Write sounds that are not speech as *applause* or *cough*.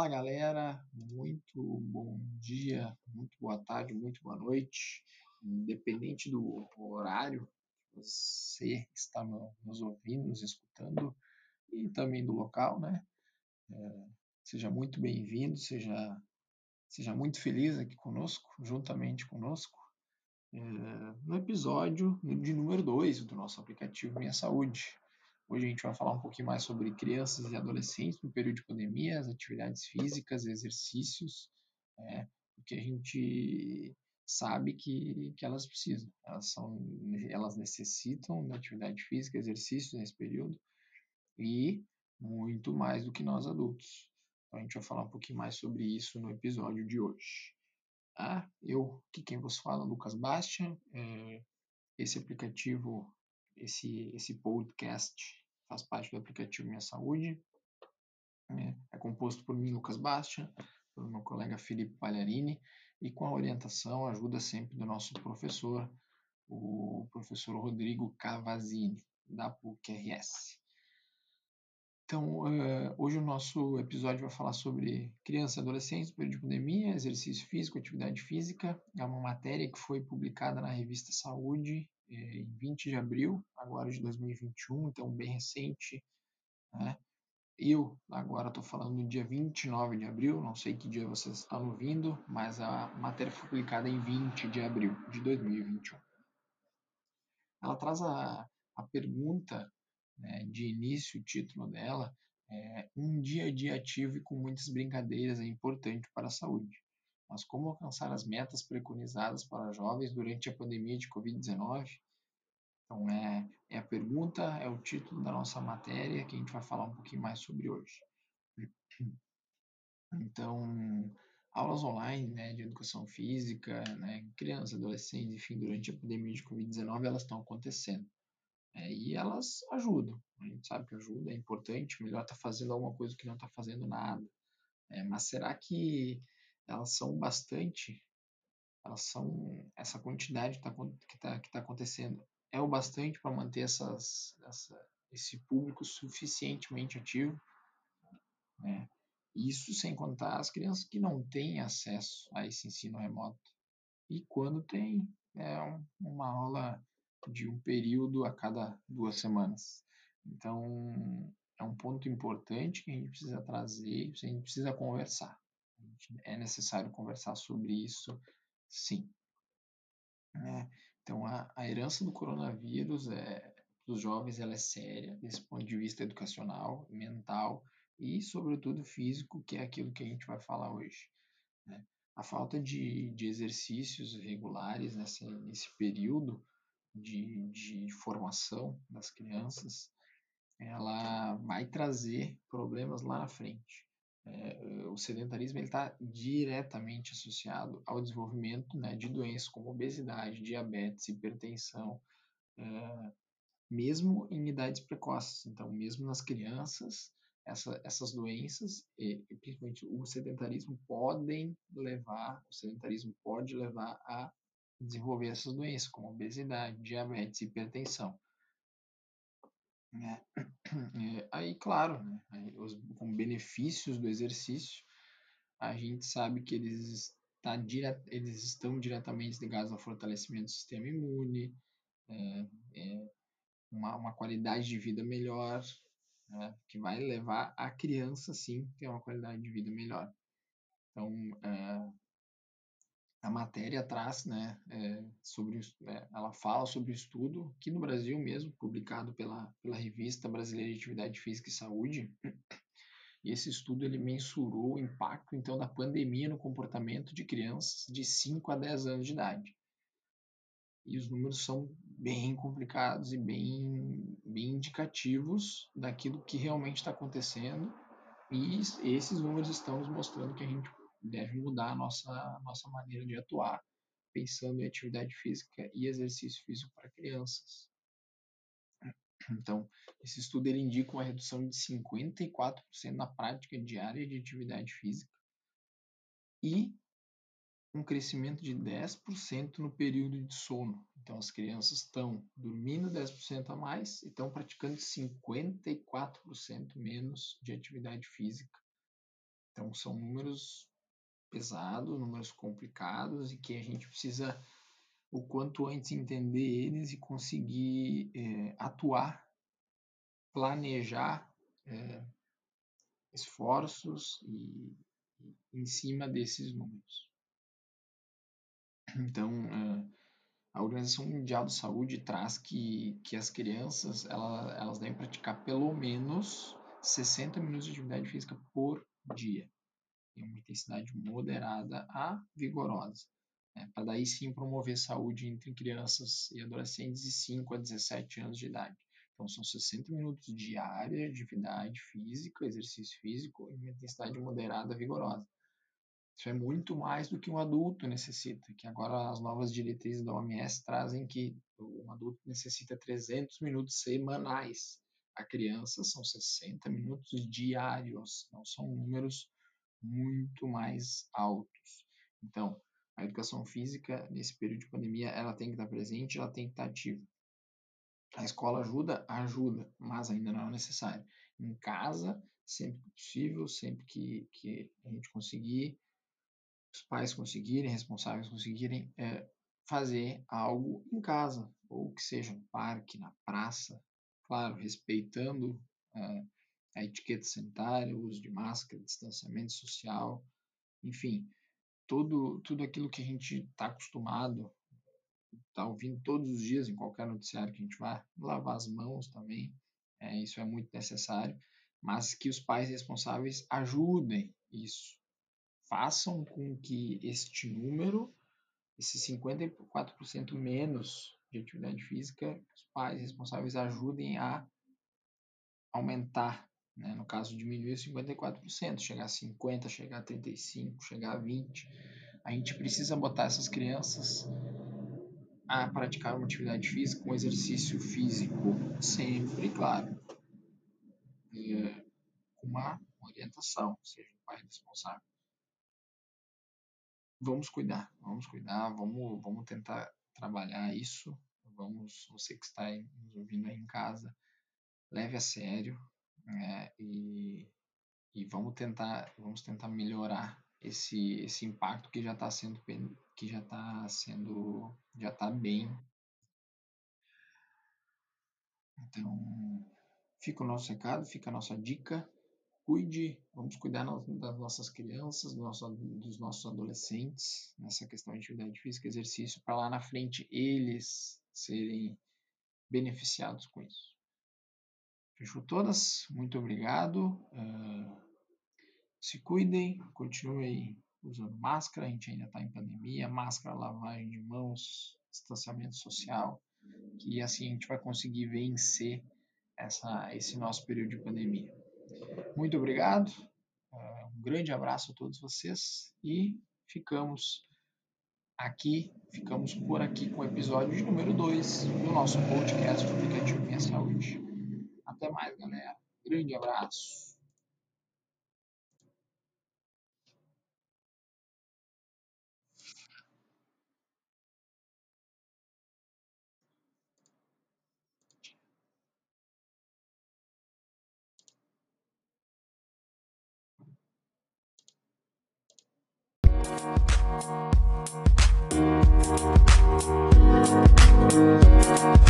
Fala galera, muito bom dia, muito boa tarde, muito boa noite, independente do horário que você está nos ouvindo, nos escutando e também do local, né? É, seja muito bem-vindo, seja, seja muito feliz aqui conosco, juntamente conosco, é, no episódio de número 2 do nosso aplicativo Minha Saúde. Hoje a gente vai falar um pouquinho mais sobre crianças e adolescentes no período de pandemia, as atividades físicas, exercícios, é, porque a gente sabe que, que elas precisam, elas, são, elas necessitam de atividade física, exercícios nesse período e muito mais do que nós adultos. Então a gente vai falar um pouquinho mais sobre isso no episódio de hoje. Ah, eu, que quem vos fala, Lucas Bastian, é, esse aplicativo, esse, esse podcast faz parte do aplicativo Minha Saúde. É, é composto por mim, Lucas Bastia, pelo meu colega Felipe Palharini, e com a orientação, ajuda sempre do nosso professor, o professor Rodrigo Cavazini, da PUC-RS. Então, uh, hoje o nosso episódio vai falar sobre crianças e adolescentes, período de pandemia, exercício físico, atividade física. É uma matéria que foi publicada na revista Saúde eh, em 20 de abril, agora de 2021, então bem recente. Né? Eu agora estou falando no dia 29 de abril, não sei que dia vocês estão ouvindo, mas a matéria foi publicada em 20 de abril de 2021. Ela traz a, a pergunta né, de início, o título dela é Um dia a dia ativo e com muitas brincadeiras é importante para a saúde. Mas como alcançar as metas preconizadas para jovens durante a pandemia de Covid-19? Então, é, é a pergunta, é o título da nossa matéria que a gente vai falar um pouquinho mais sobre hoje. Então, aulas online né, de educação física, né, crianças, adolescentes, enfim, durante a pandemia de Covid-19, elas estão acontecendo. É, e elas ajudam, a gente sabe que ajuda, é importante, melhor estar tá fazendo alguma coisa que não está fazendo nada. É, mas será que elas são bastante, elas são, essa quantidade que está que tá, que tá acontecendo é o bastante para manter essas, essa, esse público suficientemente ativo? Né? Isso sem contar as crianças que não têm acesso a esse ensino remoto. E quando tem, é uma aula de um período a cada duas semanas. Então, é um ponto importante que a gente precisa trazer, a gente precisa conversar. É necessário conversar sobre isso, sim. É, então, a, a herança do coronavírus é, dos jovens ela é séria, desse ponto de vista educacional, mental e, sobretudo, físico, que é aquilo que a gente vai falar hoje. Né? A falta de, de exercícios regulares nessa, nesse período de, de formação das crianças, ela vai trazer problemas lá na frente. É, o sedentarismo está diretamente associado ao desenvolvimento né, de doenças como obesidade, diabetes, hipertensão, é, mesmo em idades precoces. Então, mesmo nas crianças, essa, essas doenças, e, principalmente o sedentarismo, podem levar, o sedentarismo pode levar a desenvolver essas doenças, como obesidade, diabetes, hipertensão. É, *clears throat* é, aí, claro, né, aí, os, com benefícios do exercício, a gente sabe que eles, tá dire, eles estão diretamente ligados ao fortalecimento do sistema imune, é, é uma, uma qualidade de vida melhor, né, que vai levar a criança, sim, ter uma qualidade de vida melhor. Então, é, a matéria traz, né, é, sobre, é, ela fala sobre o estudo que no Brasil mesmo, publicado pela, pela revista Brasileira de Atividade Física e Saúde, e esse estudo ele mensurou o impacto então da pandemia no comportamento de crianças de 5 a 10 anos de idade. E os números são bem complicados e bem, bem indicativos daquilo que realmente está acontecendo. E esses números estão nos mostrando que a gente deve mudar a nossa, nossa maneira de atuar, pensando em atividade física e exercício físico para crianças. Então, esse estudo ele indica uma redução de 54% na prática diária de atividade física e um crescimento de 10% no período de sono. Então, as crianças estão dormindo 10% a mais e estão praticando 54% menos de atividade física Então, são números pesados, números complicados e que a gente precisa o quanto antes entender eles e conseguir é, atuar, planejar é, esforços e, em cima desses números. Então, é, a Organização Mundial de Saúde traz que, que as crianças ela, elas devem praticar pelo menos 60 minutos de atividade física por dia, em uma intensidade moderada a vigorosa né, para daí sim promover saúde entre crianças e adolescentes de 5 a 17 anos de idade. Então, são 60 minutos diários de atividade física, exercício físico, em uma intensidade moderada, vigorosa. Isso é muito mais do que um adulto necessita, que agora as novas diretrizes da OMS trazem que um adulto necessita 300 minutos semanais. A criança são 60 minutos diários, não são números muito mais altos. Então, a educação física, nesse período de pandemia, ela tem que estar presente, ela tem que estar ativa. A escola ajuda? Ajuda, mas ainda não é necessário. Em casa, sempre que possível, sempre que, que a gente conseguir, os pais conseguirem, responsáveis conseguirem é, fazer algo em casa, ou que seja no parque, na praça, claro, respeitando é, a etiqueta sanitária, o uso de máscara, distanciamento social, enfim, tudo, tudo aquilo que a gente está acostumado, está ouvindo todos os dias em qualquer noticiário que a gente vá, lavar as mãos também, é, isso é muito necessário, mas que os pais responsáveis ajudem isso, façam com que este número, esse 54% menos de atividade física, os pais responsáveis ajudem a aumentar né? No caso, diminuir 54%, chegar a 50%, chegar a 35%, chegar a 20%. A gente precisa botar essas crianças a praticar uma atividade física, um exercício físico, sempre, claro, é, com uma orientação, seja o pai responsável. Vamos cuidar, vamos cuidar, vamos, vamos tentar trabalhar isso. Vamos, você que está nos ouvindo aí em casa, leve a sério, é, e, e vamos tentar vamos tentar melhorar esse esse impacto que já está sendo que já está sendo já está bem. Então fica o nosso recado fica a nossa dica. Cuide vamos cuidar das nossas crianças do nosso, dos nossos adolescentes nessa questão de atividade física exercício para lá na frente eles serem beneficiados com isso Fechou todas? Muito obrigado. Uh, se cuidem, continuem usando máscara, a gente ainda está em pandemia, máscara, lavagem de mãos, distanciamento social, que assim a gente vai conseguir vencer essa, esse nosso período de pandemia. Muito obrigado, uh, um grande abraço a todos vocês e ficamos aqui, ficamos por aqui com o episódio número 2 do nosso podcast aplicativo mais, galera. Grande abraço. Thank